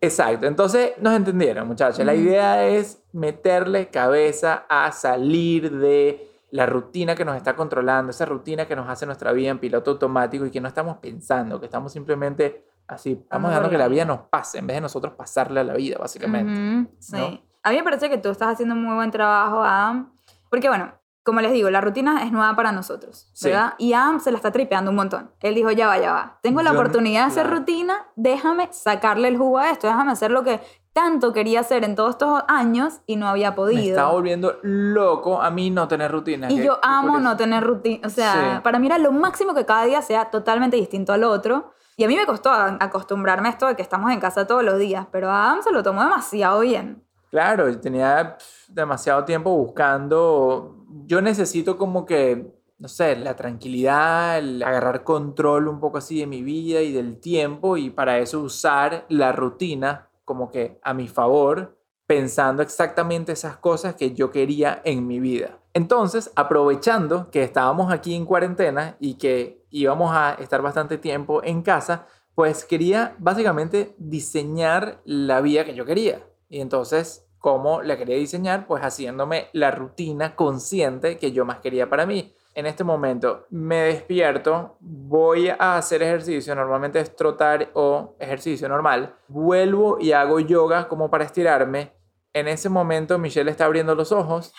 Exacto, entonces nos entendieron muchachos. La idea es meterle cabeza a salir de la rutina que nos está controlando, esa rutina que nos hace nuestra vida en piloto automático y que no estamos pensando, que estamos simplemente así, estamos dejando que la vida nos pase en vez de nosotros pasarle a la vida, básicamente. Ujú, sí. ¿no? A mí me parece que tú estás haciendo un muy buen trabajo, Adam. Porque, bueno, como les digo, la rutina es nueva para nosotros, Sí. ¿verdad? Y Adam se la está tripeando un montón. Él dijo, ya va, ya va. Tengo la Yo no- oportunidad de hacer claro. rutina, déjame sacarle el jugo a esto, déjame hacer lo que tanto quería hacer en todos estos años y no había Me podido. está volviendo loco a mí no tener rutina. Y qué- yo amo no tener rutina. O sea, Sí. para mí era lo máximo que cada día sea totalmente distinto al otro. Y a mí me costó acostumbrarme a esto de que estamos en casa todos los días, pero Adam se lo tomó demasiado bien. Claro, tenía demasiado tiempo buscando. Yo necesito como que, no sé, la tranquilidad, el agarrar control un poco así de mi vida y del tiempo y para eso usar la rutina como que a mi favor, pensando exactamente esas cosas que yo quería en mi vida. Entonces, aprovechando que estábamos aquí en cuarentena y que íbamos a estar bastante tiempo en casa, pues quería básicamente diseñar la vida que yo quería. Y entonces, ¿cómo la quería diseñar? Pues haciéndome la rutina consciente que yo más quería para mí. En este momento me despierto, voy a hacer ejercicio, normalmente es trotar o ejercicio normal, vuelvo y hago yoga como para estirarme. En ese momento Michelle está abriendo los ojos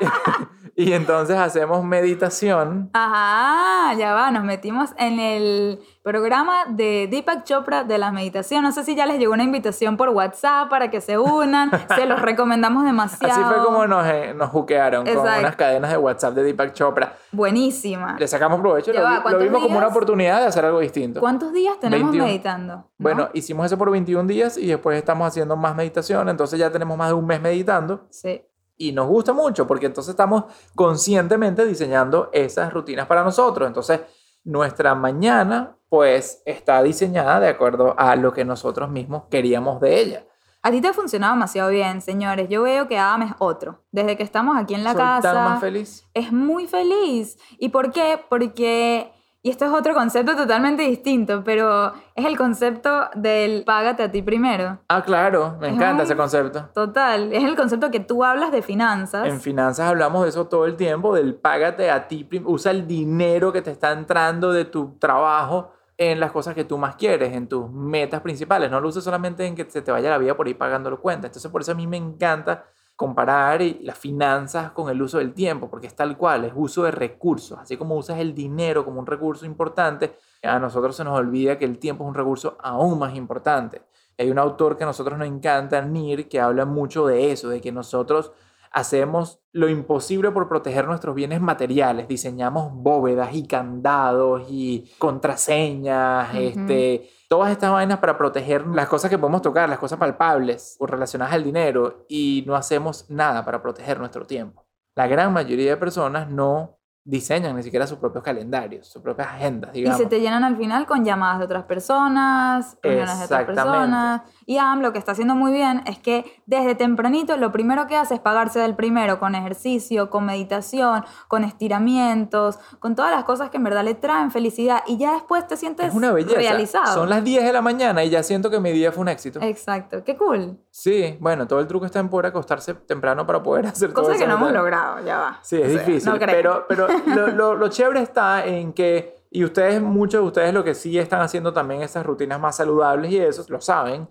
*laughs* y entonces hacemos meditación. Ajá, ya va, nos metimos en el programa de Deepak Chopra de la meditación. No sé si ya les llegó una invitación por WhatsApp para que se unan. *laughs* se los recomendamos demasiado. Así fue como nos, eh, nos juquearon con unas cadenas de WhatsApp de Deepak Chopra. Buenísima. Le sacamos provecho, Ya lo, va, lo ¿cuántos vimos como una días? oportunidad de hacer algo distinto. ¿Cuántos días tenemos 21. meditando? ¿No? Bueno, hicimos eso por 21 días y después estamos haciendo más meditación, entonces ya tenemos más de un mes meditando Sí. Y nos gusta mucho porque entonces estamos conscientemente diseñando esas rutinas para nosotros. Entonces, nuestra mañana pues está diseñada de acuerdo a lo que nosotros mismos queríamos de ella. A ti te ha funcionado demasiado bien, señores. Yo veo que Adam es otro. Desde que estamos aquí en la Soy casa. tan más feliz. es muy feliz. ¿Y por qué? Porque, y esto es otro concepto totalmente distinto, pero es el concepto del págate a ti primero. Ah, claro, me Es encanta ese concepto. Total, es el concepto que tú hablas de finanzas. En finanzas hablamos de eso todo el tiempo, del págate a ti, prim- usa el dinero que te está entrando de tu trabajo en las cosas que tú más quieres, en tus metas principales. No lo uses solamente en que se te vaya la vida por ir pagándolo cuenta. Entonces por eso a mí me encanta comparar las finanzas con el uso del tiempo, porque es tal cual, es uso de recursos. Así como usas el dinero como un recurso importante, a nosotros se nos olvida que el tiempo es un recurso aún más importante. Hay un autor que a nosotros nos encanta, Nir, que habla mucho de eso, de que nosotros hacemos lo imposible por proteger nuestros bienes materiales. Diseñamos bóvedas y candados y contraseñas, Ujú. este, todas estas vainas para proteger las cosas que podemos tocar, las cosas palpables o relacionadas al dinero y no hacemos nada para proteger nuestro tiempo. La gran mayoría de personas no diseñan ni siquiera sus propios calendarios, sus propias agendas, y digamos. se te llenan al final con llamadas de otras personas, reuniones de otras personas. Y Am lo que está haciendo muy bien es que desde tempranito lo primero que hace es pagarse del primero con ejercicio, con meditación, con estiramientos, con todas las cosas que en verdad le traen felicidad y ya después te sientes Es una belleza. realizado. Son las 10 de la mañana y ya siento que mi día fue un éxito. Exacto, qué cool. Sí, bueno, todo el truco está en poder acostarse temprano para poder *laughs* hacer todo Cosa eso. que no hemos logrado, ya va. Sí, es O sea, difícil. no creo. pero pero *laughs* lo, lo, lo chévere está en que, y ustedes, muchos de ustedes lo que sí están haciendo también esas rutinas más saludables y eso, lo saben,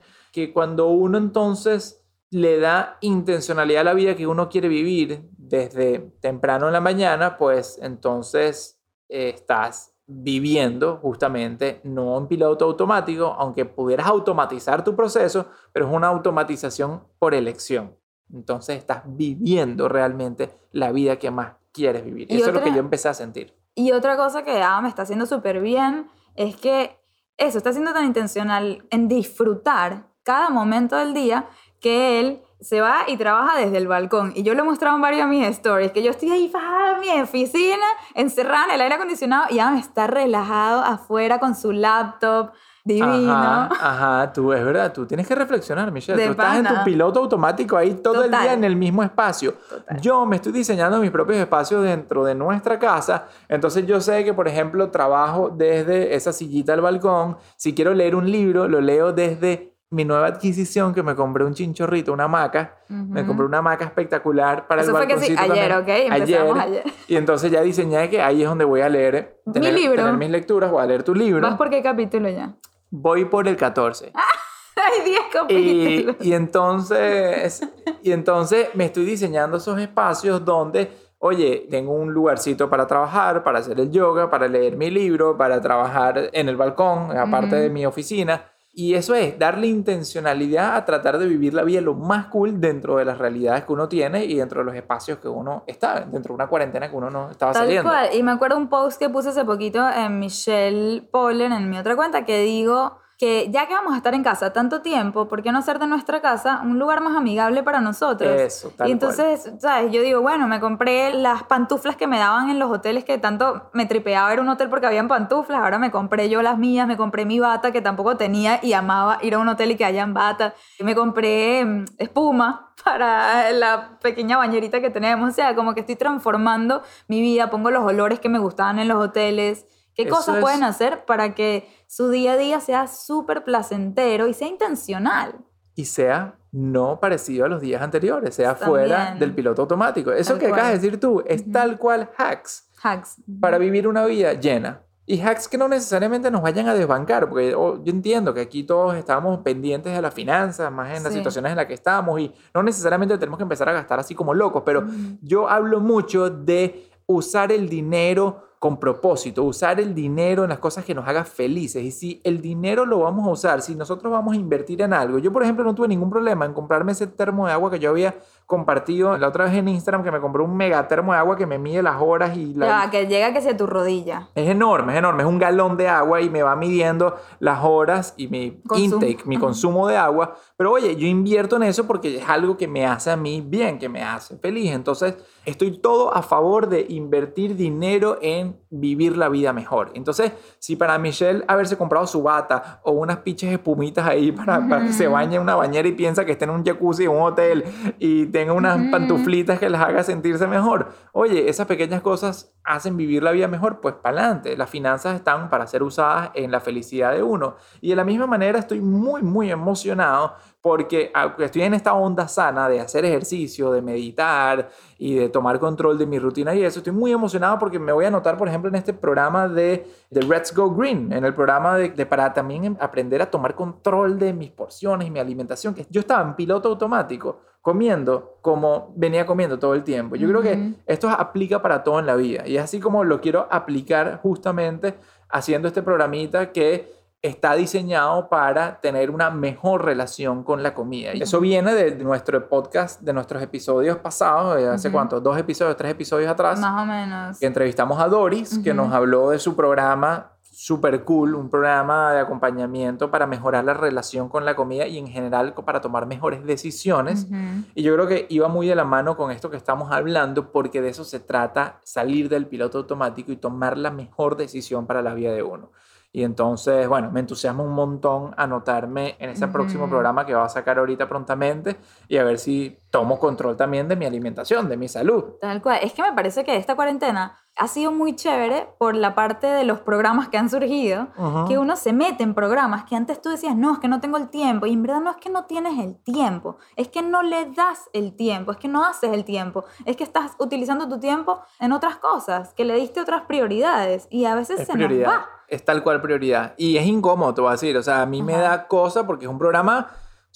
que cuando uno entonces le da intencionalidad a la vida que uno quiere vivir desde temprano en la mañana, pues entonces eh, estás viviendo justamente no en piloto automático, aunque pudieras automatizar tu proceso, pero es una automatización por elección. Entonces estás viviendo realmente la vida que más quieres vivir. Y Eso es lo otra- que yo empecé a sentir. Y otra cosa que ah, me está haciendo súper bien es que eso está siendo tan intencional en disfrutar cada momento del día que él se va y trabaja desde el balcón. Y yo lo he mostrado en varios de mis stories, que yo estoy ahí ah, en mi oficina, encerrada en el aire acondicionado, y me está relajado afuera con su laptop divino. Ajá, ajá, tú, es verdad, tú tienes que reflexionar, Michelle. De tú estás en tu piloto automático ahí todo el Total. día en el mismo espacio. Total. Yo me estoy diseñando mis propios espacios dentro de nuestra casa, entonces yo sé que, por ejemplo, trabajo desde esa sillita del balcón. Si quiero leer un libro, lo leo desde mi nueva adquisición, que me compré un chinchorrito, una hamaca. Me compré una hamaca espectacular para Eso el fue que sí, balconcito ayer, también. ¿ok? Empezamos ayer. Y entonces ya diseñé que ahí es donde voy a leer. Mi Tener, libro. tener mis lecturas, voy a leer tu libro. ¿Vas por qué capítulo ya? Voy por el 14. *laughs* Hay 10 Y, capítulos. y entonces, y entonces me estoy diseñando esos espacios donde, oye, tengo un lugarcito para trabajar, para hacer el yoga, para leer mi libro, para trabajar en el balcón, aparte de mi oficina. Y eso es darle intencionalidad a tratar de vivir la vida lo más cool dentro de las realidades que uno tiene y dentro de los espacios que uno está, dentro de una cuarentena que uno no estaba Tal saliendo. cual. Y me acuerdo un post que puse hace poquito en Michelle Pollen, en mi otra cuenta, que digo que ya que vamos a estar en casa tanto tiempo, ¿por qué no hacer de nuestra casa un lugar más amigable para nosotros? Eso, tal y cual. entonces, ¿sabes? Yo digo, bueno, me compré las pantuflas que me daban en los hoteles que tanto me tripeaba ir a un hotel porque habían pantuflas. Ahora me compré yo las mías, me compré mi bata que tampoco tenía y amaba ir a un hotel y que hayan bata. Y me compré mm, espuma *laughs* para la pequeña bañerita que tenemos. O sea, como que estoy transformando mi vida, pongo los olores que me gustaban en los hoteles. ¿Qué Eso cosas es- pueden hacer para que su día a día sea súper placentero y sea intencional? y sea no parecido a los días anteriores, sea fuera del piloto automático. Eso Tal que acabas de cual. decir tú es tal cual hacks Hacks. para vivir una vida llena. Y hacks que no necesariamente nos vayan a desbancar, porque yo entiendo que aquí todos estamos pendientes de las finanzas, más en las Sí. situaciones en las que estamos, y no necesariamente tenemos que empezar a gastar así como locos, pero yo hablo mucho de usar el dinero con propósito, usar el dinero en las cosas que nos haga felices. Y si el dinero lo vamos a usar, si nosotros vamos a invertir en algo, yo por ejemplo no tuve ningún problema en comprarme ese termo de agua que yo había compartido la otra vez en Instagram, que me compré un mega termo de agua que me mide las horas y la, Ya, que llega que sea tu rodilla. es enorme, es enorme. Es un galón de agua y me va midiendo las horas y mi Consumo. intake, mi consumo de agua. Pero oye, yo invierto en eso porque es algo que me hace a mí bien, que me hace feliz. Entonces, estoy todo a favor de invertir dinero en vivir la vida mejor. Entonces, si para Michelle haberse comprado su bata o unas pinches espumitas ahí para, para que se bañe en una bañera y piensa que está en un jacuzzi en un hotel y tenga unas pantuflitas que les haga sentirse mejor. Oye, esas pequeñas cosas hacen vivir la vida mejor, pues para adelante. Las finanzas están para ser usadas en la felicidad de uno. Y de la misma manera estoy muy, muy emocionado porque estoy en esta onda sana de hacer ejercicio, de meditar y de tomar control de mi rutina y eso, estoy muy emocionado porque me voy a anotar, por ejemplo, en este programa de, de Let's Go Green, en el programa de, de para también aprender a tomar control de mis porciones y mi alimentación, que yo estaba en piloto automático comiendo como venía comiendo todo el tiempo. Yo creo que esto aplica para todo en la vida y es así como lo quiero aplicar justamente haciendo este programita que está diseñado para tener una mejor relación con la comida. Y eso viene de nuestro podcast, de nuestros episodios pasados, de hace Ujú. cuántos, dos episodios, tres episodios atrás, Más o menos. que entrevistamos a Doris, que nos habló de su programa super cool, un programa de acompañamiento para mejorar la relación con la comida y en general para tomar mejores decisiones. Y yo creo que iba muy de la mano con esto que estamos hablando, porque de eso se trata, salir del piloto automático y tomar la mejor decisión para la vida de uno. Y entonces, bueno, me entusiasma un montón anotarme en ese próximo Ujú. programa que va a sacar ahorita prontamente y a ver si tomo control también de mi alimentación, de mi salud. Tal cual. Es que me parece que esta cuarentena ha sido muy chévere por la parte de los programas que han surgido, que uno se mete en programas que antes tú decías, no, es que no tengo el tiempo, y en verdad no es que no tienes el tiempo, es que no le das el tiempo, es que no haces el tiempo, es que estás utilizando tu tiempo en otras cosas, que le diste otras prioridades, y a veces Es se prioridad. nos va. Es tal cual prioridad. Y es incómodo, te voy a decir. O sea, a mí me da cosa porque es un programa.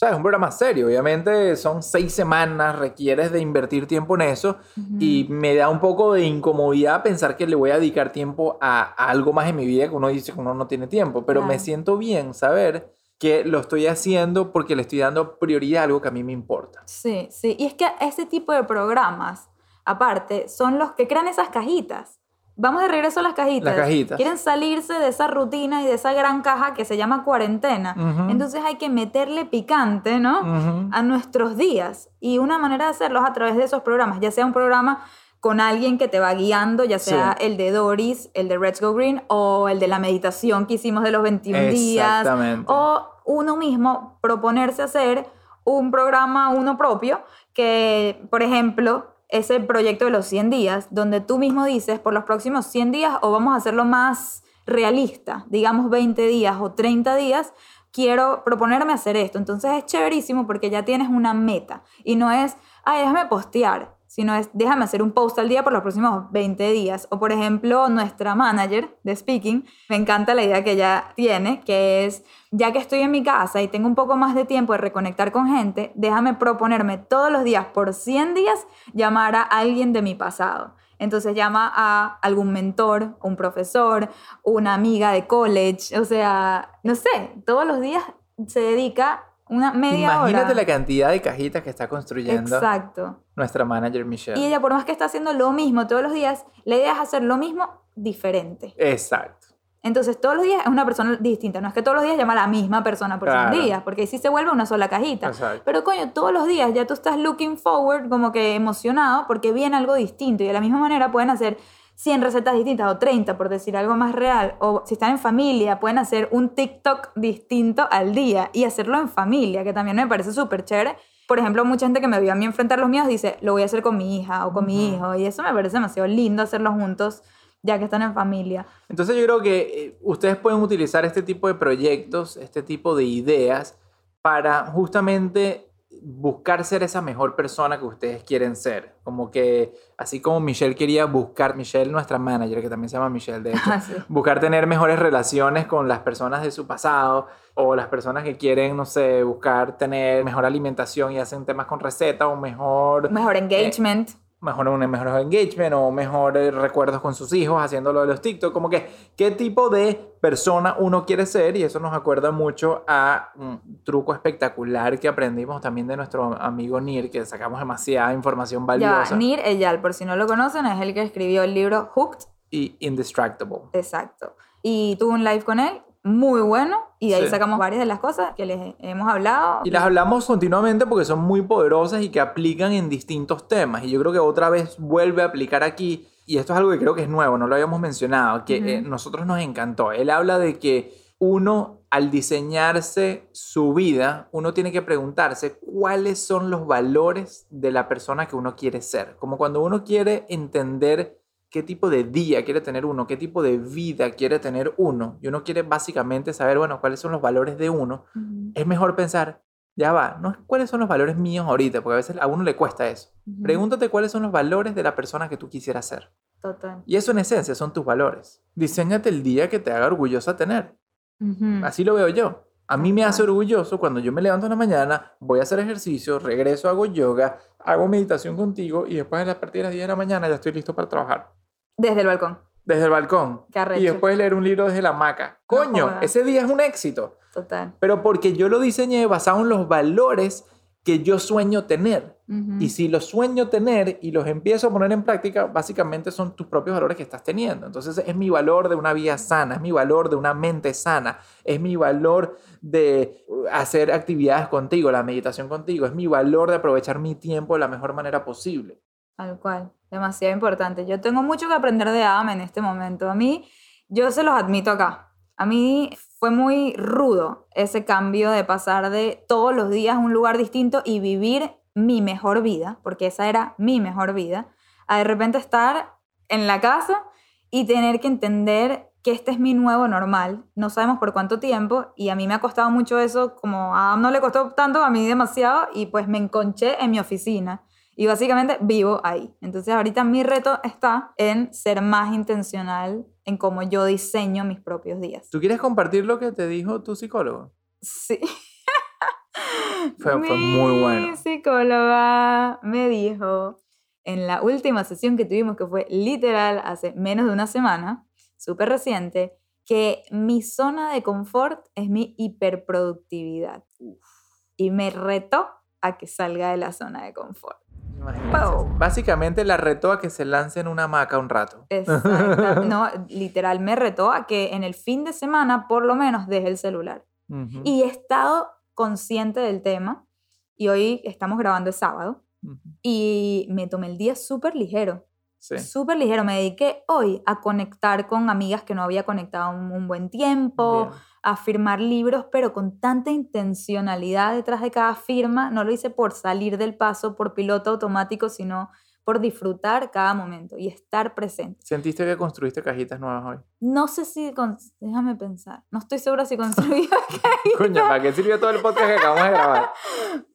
Sea, es un programa serio. Obviamente son seis semanas, requieres de invertir tiempo en eso y me da un poco de incomodidad pensar que le voy a dedicar tiempo a, a algo más en mi vida que uno dice que uno no tiene tiempo. Pero me Claro. siento bien saber que lo estoy haciendo porque le estoy dando prioridad a algo que a mí me importa. Sí, sí. Y es que ese tipo de programas, aparte, son los que crean esas cajitas. Vamos de regreso a las cajitas. Las cajitas. Quieren salirse de esa rutina y de esa gran caja que se llama cuarentena. Entonces hay que meterle picante, ¿no? A nuestros días. Y una manera de hacerlo es a través de esos programas, ya sea un programa con alguien que te va guiando, ya sea Sí. el de Doris, el de Let's Go Green o el de la meditación que hicimos de los 21 días. Exactamente. O uno mismo proponerse hacer un programa uno propio que, por ejemplo, es el proyecto de los 100 días, donde tú mismo dices, por los próximos 100 días o vamos a hacerlo más realista, digamos 20 días o 30 días, quiero proponerme hacer esto. Entonces es chéverísimo porque ya tienes una meta y no es, ay, déjame postear, sino es, déjame hacer un post al día por los próximos 20 días. O por ejemplo, nuestra manager de Speaking, me encanta la idea que ella tiene, que es, ya que estoy en mi casa y tengo un poco más de tiempo de reconectar con gente, déjame proponerme todos los días, por 100 días, llamar a alguien de mi pasado. Entonces llama a algún mentor, un profesor, una amiga de college, o sea, no sé, todos los días se dedica una media Imagínate hora. la cantidad de cajitas que está construyendo Exacto. nuestra manager Michelle. Y ella, por más que está haciendo lo mismo todos los días, la idea es hacer lo mismo diferente. Exacto. Entonces, todos los días es una persona distinta. No es que todos los días llama a la misma persona por Claro. 100 días, porque ahí sí se vuelve una sola cajita. Exacto. Pero coño, todos los días ya tú estás looking forward, como que emocionado, porque viene algo distinto. Y de la misma manera pueden hacer 100 recetas distintas o 30, por decir algo más real. O si están en familia, pueden hacer un TikTok distinto al día y hacerlo en familia, que también me parece súper chévere. Por ejemplo, mucha gente que me vio a mí enfrentar los míos dice, lo voy a hacer con mi hija o con mi hijo. Y eso me parece demasiado lindo hacerlo juntos, ya que están en familia. Entonces yo creo que eh, ustedes pueden utilizar este tipo de proyectos, este tipo de ideas para justamente buscar ser esa mejor persona que ustedes quieren ser. Como que así como Michelle quería buscar, Michelle nuestra manager, que también se llama Michelle, de hecho, *laughs* Ah, sí. buscar tener mejores relaciones con las personas de su pasado o las personas que quieren, no sé, buscar tener mejor alimentación y hacen temas con receta o mejor Mejor engagement. Mejor un mejor engagement o mejores recuerdos con sus hijos haciéndolo de los TikTok, como que qué tipo de persona uno quiere ser y eso nos acuerda mucho a un truco espectacular que aprendimos también de nuestro amigo Nir, que sacamos demasiada información Ya, valiosa Nir Eyal, por si no lo conocen, es el que escribió el libro Hooked. y Indistractable. Exacto. Y tuve un live con él, muy bueno, y de ahí Sí. sacamos varias de las cosas que les hemos hablado. Y las hablamos continuamente porque son muy poderosas y que aplican en distintos temas. Y yo creo que otra vez vuelve a aplicar aquí. Y esto es algo que creo que es nuevo, no lo habíamos mencionado, que eh, nosotros nos encantó. Él habla de que uno, al diseñarse su vida, uno tiene que preguntarse cuáles son los valores de la persona que uno quiere ser. Como cuando uno quiere entender qué tipo de día quiere tener uno, qué tipo de vida quiere tener uno, y uno quiere básicamente saber, bueno, cuáles son los valores de uno Ujú, es mejor pensar, ya va, no es cuáles son los valores míos ahorita, porque a veces a uno le cuesta eso. ujú. Pregúntate cuáles son los valores de la persona que tú quisieras ser. Total. Y eso en esencia son tus valores. Diseñate el día que te haga orgullosa tener. Ujú. Así lo veo yo. A mí me hace orgulloso cuando yo me levanto en la mañana, voy a hacer ejercicio, regreso, hago yoga, hago meditación contigo y después a las partir de las 10 de la mañana ya estoy listo para trabajar. Desde el balcón. Desde el balcón. Qué. Y después leer un libro desde la hamaca. Coño, jodas. ese día es un éxito. Total. pero porque yo lo diseñé basado en los valores que yo sueño tener. Ujú. Y si los sueño tener y los empiezo a poner en práctica, básicamente son tus propios valores que estás teniendo. Entonces es mi valor de una vida sana, es mi valor de una mente sana, es mi valor de uh, hacer actividades contigo, la meditación contigo, es mi valor de aprovechar mi tiempo de la mejor manera posible. Tal cual, demasiado importante. Yo tengo mucho que aprender de Adam en este momento. A mí, yo se los admito acá. A mí fue muy rudo ese cambio de pasar de todos los días a un lugar distinto y vivir mi mejor vida, porque esa era mi mejor vida, a de repente estar en la casa y tener que entender que este es mi nuevo normal. No sabemos por cuánto tiempo y a mí me ha costado mucho eso, como a Adam no le costó tanto, a mí demasiado y pues me enconché en mi oficina y básicamente vivo ahí. Entonces ahorita mi reto está en ser más intencional en cómo yo diseño mis propios días. ¿Tú quieres compartir lo que te dijo tu psicólogo? Sí. *laughs* Fue, fue muy bueno. Mi psicóloga me dijo en la última sesión que tuvimos, que fue literal hace menos de una semana, súper reciente, que mi zona de confort es mi hiperproductividad. Y me retó a que salga de la zona de confort. Básicamente la retó a que se lance en una hamaca un rato. Exacta- *laughs* No, literal me retó a que en el fin de semana por lo menos deje el celular. Y he estado consciente del tema y hoy estamos grabando el sábado y me tomé el día súper ligero. Sí. Súper ligero. Me dediqué hoy a conectar con amigas que no había conectado un, un buen tiempo, Bien. A firmar libros, pero con tanta intencionalidad detrás de cada firma. No lo hice por salir del paso, por piloto automático, sino por disfrutar cada momento y estar presente. ¿Sentiste que construiste cajitas nuevas hoy? No sé si... con- Déjame pensar. No estoy segura si construí... *laughs* Coño, ¿para qué sirvió todo el podcast que acabamos de grabar?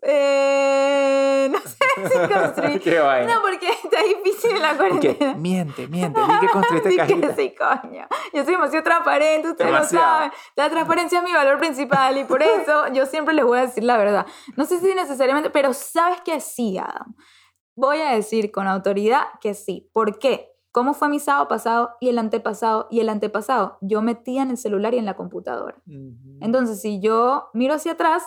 Eh, no sé si *laughs* construí... qué vaina. No, porque está difícil la cuarentena. miente, miente, di que construiste cajitas. sí, coño. Yo soy demasiado transparente, ustedes Demasiado. lo saben. La transparencia es mi valor principal y por *laughs* eso yo siempre les voy a decir la verdad. No sé si necesariamente, pero sabes que sí, Adam. Voy a decir con autoridad que sí. ¿Por qué? ¿Cómo fue mi sábado pasado y el antepasado y el antepasado? Yo metía en el celular y en la computadora. Entonces, si yo miro hacia atrás,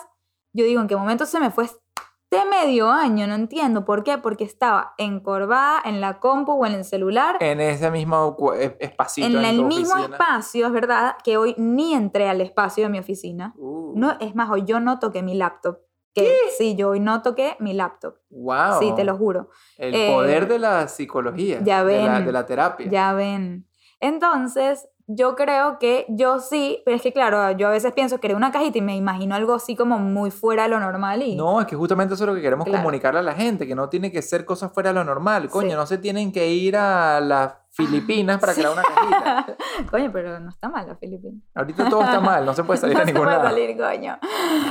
yo digo en qué momento se me fue este medio año, no entiendo por qué, porque estaba encorvada en la compu o en el celular, En ese mismo e- espacito. en el mismo oficina. espacio, es verdad, que hoy ni entré al espacio de mi oficina. Uh, No, es más, hoy yo no toqué mi laptop. Que sí, yo hoy no toqué mi laptop. wow. Sí, te lo juro. El Eh, poder de la psicología. ya De la, ven. de la terapia. Ya ven. Entonces, yo creo que yo sí, pero es que claro, yo a veces pienso que era una cajita y me imagino algo así como muy fuera de lo normal y... No, es que justamente eso es lo que queremos Claro. comunicarle a la gente, que no tiene que ser cosas fuera de lo normal. Coño, Sí. no se tienen que ir a las Filipinas para Sí. crear una cajita. *laughs* Coño, pero no está mal la Filipina. Ahorita todo está mal, no se puede salir *laughs* no a se ningún puede lado. salir, coño.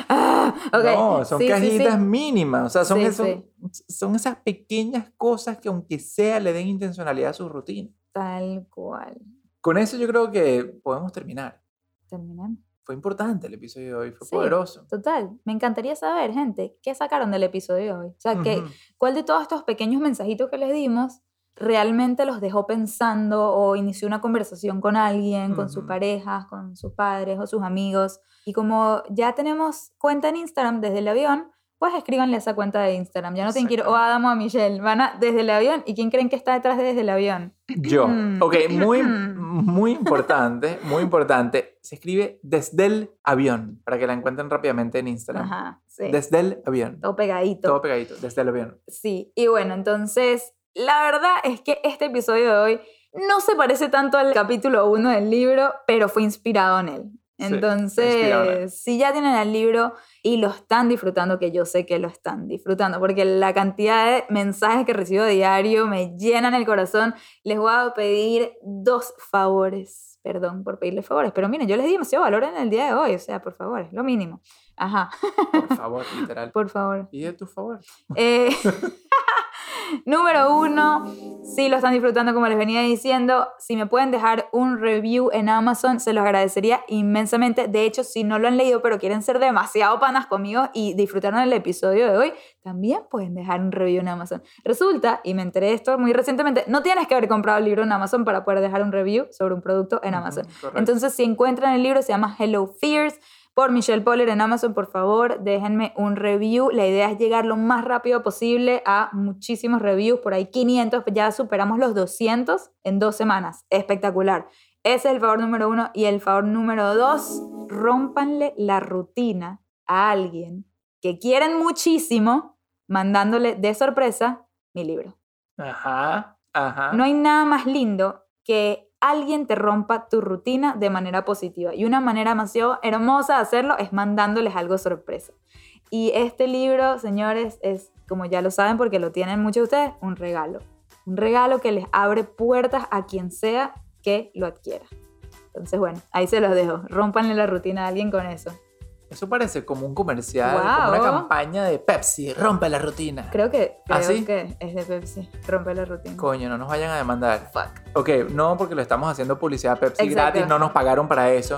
Ah, ok. No, son Sí, sí, cajitas sí. mínimas. O sea, son, Sí, esos- sí. son esas pequeñas cosas que aunque sea le den intencionalidad a su rutina. Tal cual. Con eso yo creo que podemos terminar. Terminamos. Fue importante el episodio de hoy, fue Sí. poderoso. Total, me encantaría saber, gente, qué sacaron del episodio de hoy. O sea, que, Ujú. ¿cuál de todos estos pequeños mensajitos que les dimos realmente los dejó pensando o inició una conversación con alguien, con sus Ujú. parejas, con sus padres o sus amigos? Y como ya tenemos cuenta en Instagram desde el avión, pues escríbanle esa cuenta de Instagram. Ya no tienen que ir o a Adam o a Michelle, van a desde el avión. ¿Y quién creen que está detrás de desde el avión? Yo. *clears throat* Ok, muy, *clears throat* muy importante, muy importante. Se escribe desde el avión, para que la encuentren rápidamente en Instagram. Ajá, sí. Desde el avión. Todo pegadito. Todo pegadito, desde el avión. Sí, y bueno, entonces, la verdad es que este episodio de hoy no se parece tanto al capítulo 1 del libro, pero fue inspirado en él. Sí. Entonces, si ya tienen el libro y lo están disfrutando, que yo sé que lo están disfrutando, porque la cantidad de mensajes que recibo diario me llenan el corazón, les voy a pedir dos favores. Perdón por pedirles favores, pero miren, yo les di demasiado valor en el día de hoy, o sea, por favor, es lo mínimo. Ajá, Por favor, literal. *laughs* por favor. Pide tu favor. Eh, *laughs* *laughs* número uno, si lo están disfrutando como les venía diciendo, si me pueden dejar un review en Amazon, se los agradecería inmensamente. De hecho, si no lo han leído pero quieren ser demasiado panas conmigo y disfrutaron el episodio de hoy, también pueden dejar un review en Amazon. Resulta, y me enteré de esto muy recientemente, no tienes que haber comprado el libro en Amazon para poder dejar un review sobre un producto en Amazon. correcto. Entonces, si encuentran el libro, se llama Hello Fears por Michelle Poller en Amazon, por favor, déjenme un review. La idea es llegar lo más rápido posible a muchísimos reviews, por ahí 500, ya superamos los 200 en dos semanas. Espectacular. Ese es el favor número uno. Y el favor número dos, rompanle la rutina a alguien que quieren muchísimo, mandándole de sorpresa mi libro. Ajá, ajá. No hay nada más lindo que alguien te rompa tu rutina de manera positiva. Y una manera demasiado hermosa de hacerlo es mandándoles algo sorpresa. Y este libro, señores, es, como ya lo saben porque lo tienen muchos de ustedes, un regalo. Un regalo que les abre puertas a quien sea que lo adquiera. Entonces, bueno, ahí se los dejo. Rómpanle la rutina a alguien con eso. Eso parece como un comercial, como una campaña de Pepsi. Rompe la rutina. Creo que, creo ¿Ah, sí? que es de Pepsi. Rompe la rutina. Coño, no nos vayan a demandar. Fuck. Ok, no porque lo estamos haciendo publicidad Pepsi Exacto. gratis, no nos pagaron para eso.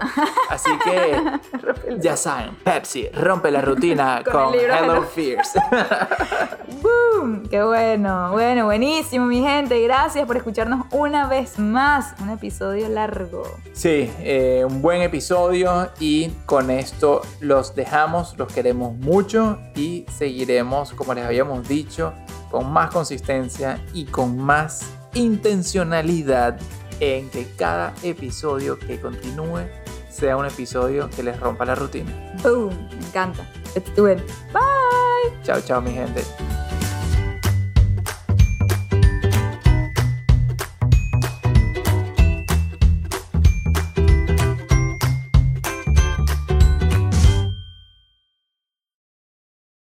Así que *laughs* ya saben, Pepsi rompe la rutina *laughs* Con Hello. Fears. *laughs* ¡Boom! ¡Qué bueno! Bueno, buenísimo, mi gente. Gracias por escucharnos una vez más. Un episodio largo. Sí, eh, un buen episodio y con esto los dejamos, los queremos mucho y seguiremos, como les habíamos dicho, con más consistencia y con más intencionalidad en que cada episodio que continúe sea un episodio que les rompa la rutina. ¡Boom! Me encanta. Let's do it. Bye. Chao, chao mi gente.